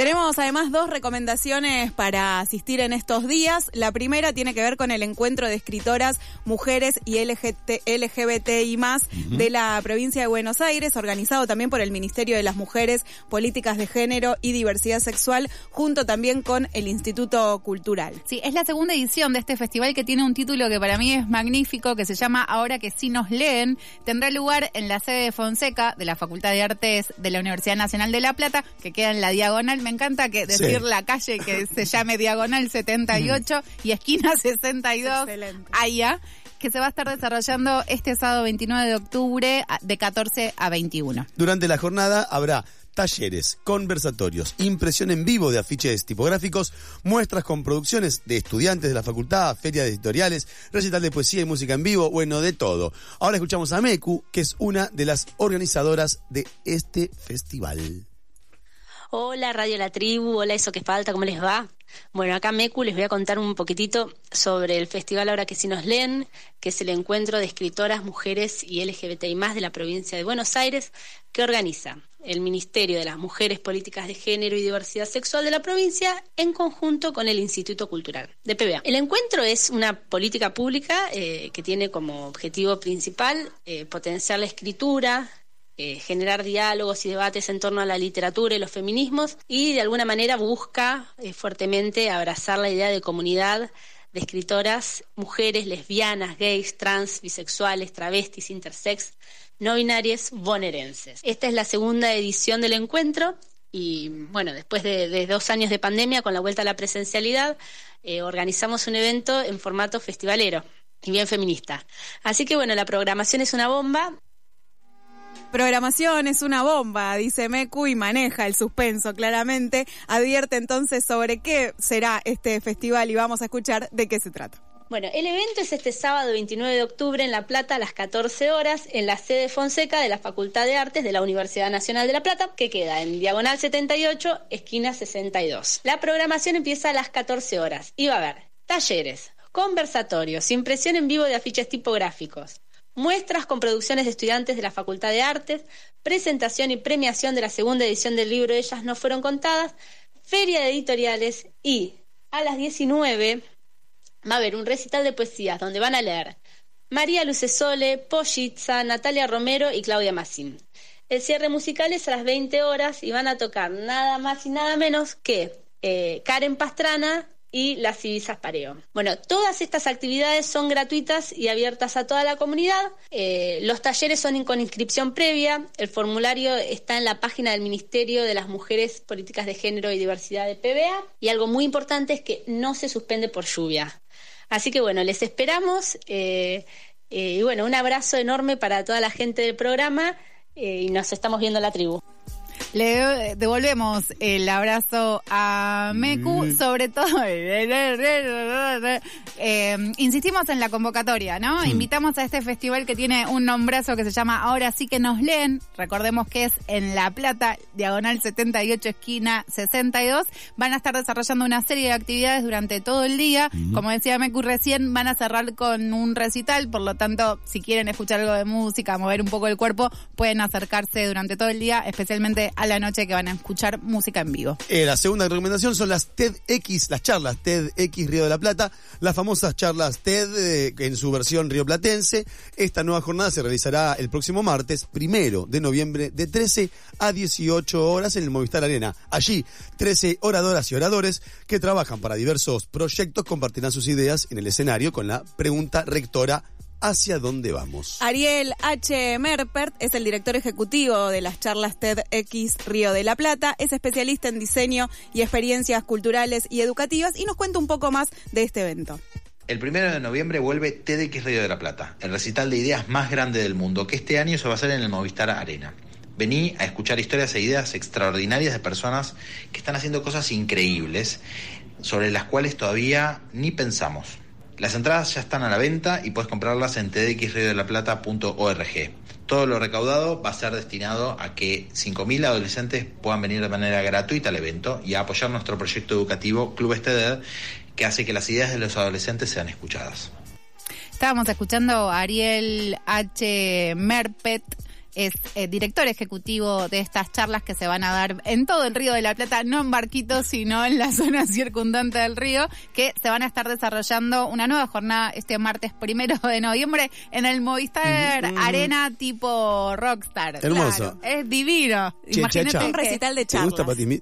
Tenemos además dos recomendaciones para asistir en estos días. La primera tiene que ver con el encuentro de escritoras, mujeres y LGT, LGBTI más de la provincia de Buenos Aires, organizado también por el Ministerio de las Mujeres, Políticas de Género y Diversidad Sexual, junto también con el Instituto Cultural. Sí, es la segunda edición de este festival que tiene un título que para mí es magnífico, que se llama Ahora que sí nos leen. Tendrá lugar en la sede de Fonseca de la Facultad de Artes de la Universidad Nacional de La Plata, que queda en la diagonal me encanta que decir la calle que se llame Diagonal 78 y esquina 62 allá que se va a estar desarrollando este sábado 29 de octubre de 14 a 21. Durante la jornada habrá talleres, conversatorios, impresión en vivo de afiches tipográficos, muestras con producciones de estudiantes de la facultad, ferias de editoriales, recital de poesía y música en vivo, bueno, de todo. Ahora escuchamos a Meku, que es una de las organizadoras de este festival. Hola Radio La Tribu, hola Eso que falta, ¿cómo les va? Bueno, acá Mecu les voy a contar un poquitito sobre el festival Ahora que sí nos leen, que es el encuentro de escritoras, mujeres y LGBTI más de la provincia de Buenos Aires, que organiza el Ministerio de las Mujeres, Políticas de Género y Diversidad Sexual de la provincia en conjunto con el Instituto Cultural de PBA. El encuentro es una política pública eh, que tiene como objetivo principal eh, potenciar la escritura, eh, generar diálogos y debates en torno a la literatura y los feminismos y de alguna manera busca eh, fuertemente abrazar la idea de comunidad de escritoras, mujeres, lesbianas, gays, trans, bisexuales, travestis, intersex, no binarias, bonaerenses. Esta es la segunda edición del encuentro y bueno, después de, dos años de pandemia, con la vuelta a la presencialidad, eh, organizamos un evento en formato festivalero y bien feminista. Así que bueno, la programación es una bomba. Programación es una bomba, dice Meku y maneja el suspenso claramente. Advierte entonces sobre qué será este festival y vamos a escuchar de qué se trata. Bueno, el evento es este sábado 29 de octubre en La Plata a las 14 horas en la sede Fonseca de la Facultad de Artes de la Universidad Nacional de La Plata, que queda en Diagonal 78, esquina 62. La programación empieza a las 14 horas y va a haber talleres, conversatorios, impresión en vivo de afiches tipográficos, muestras con producciones de estudiantes de la Facultad de Artes, presentación y premiación de la segunda edición del libro Ellas no fueron contadas, feria de editoriales y a las 19 va a haber un recital de poesías donde van a leer María Lucesole, Pollitza, Natalia Romero y Claudia Massim. El cierre musical es a las 20 horas y van a tocar nada más y nada menos que eh, Karen Pastrana, y las Ibizas Pareo. Bueno, todas estas actividades son gratuitas y abiertas a toda la comunidad. Eh, los talleres son con inscripción previa. El formulario está en la página del Ministerio de las Mujeres, Políticas de Género y Diversidad de PBA. Y algo muy importante es que no se suspende por lluvia. Así que bueno, les esperamos. Eh, eh, y bueno, un abrazo enorme para toda la gente del programa y nos estamos viendo en la tribu. Le devolvemos el abrazo a Meku, mm. sobre todo. Eh, insistimos en la convocatoria, ¿no? Invitamos a este festival que tiene un nombrazo que se llama Ahora sí que nos leen. Recordemos que es en La Plata, diagonal 78, esquina 62. Van a estar desarrollando una serie de actividades durante todo el día. Como decía Meku recién, van a cerrar con un recital. Por lo tanto, si quieren escuchar algo de música, mover un poco el cuerpo, pueden acercarse durante todo el día, especialmente a la noche que van a escuchar música en vivo. Eh, la segunda recomendación son las TEDx, las charlas TEDx Río de la Plata, las famosas charlas TED eh, en su versión rioplatense. Esta nueva jornada se realizará el próximo martes, primero de noviembre, de 13 a 18 horas en el Movistar Arena. Allí, 13 oradoras y oradores que trabajan para diversos proyectos compartirán sus ideas en el escenario con la pregunta rectora hacia dónde vamos. Ariel H. Merpert es el director ejecutivo de las charlas TEDx Río de la Plata, es especialista en diseño y experiencias culturales y educativas y nos cuenta un poco más de este evento. El primero de noviembre vuelve TEDx Río de la Plata, el recital de ideas más grande del mundo, que este año se va a hacer en el Movistar Arena. Vení a escuchar historias e ideas extraordinarias de personas que están haciendo cosas increíbles sobre las cuales todavía ni pensamos. Las entradas ya están a la venta y puedes comprarlas en tdxriodelaplata.org. Todo lo recaudado va a ser destinado a que 5.000 adolescentes puedan venir de manera gratuita al evento y a apoyar nuestro proyecto educativo Club TED, que hace que las ideas de los adolescentes sean escuchadas. Estábamos escuchando a Ariel H. Merpet es eh, director ejecutivo de estas charlas que se van a dar en todo el Río de la Plata, no en Barquitos, sino en la zona circundante del río, que se van a estar desarrollando una nueva jornada este martes primero de noviembre en el Movistar Arena tipo Rockstar. Hermoso. Claro, es divino. Che, Imagínate. Un recital de ¿Te gusta charlas.